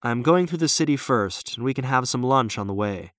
I am going through the city first, and we can have some lunch on the way.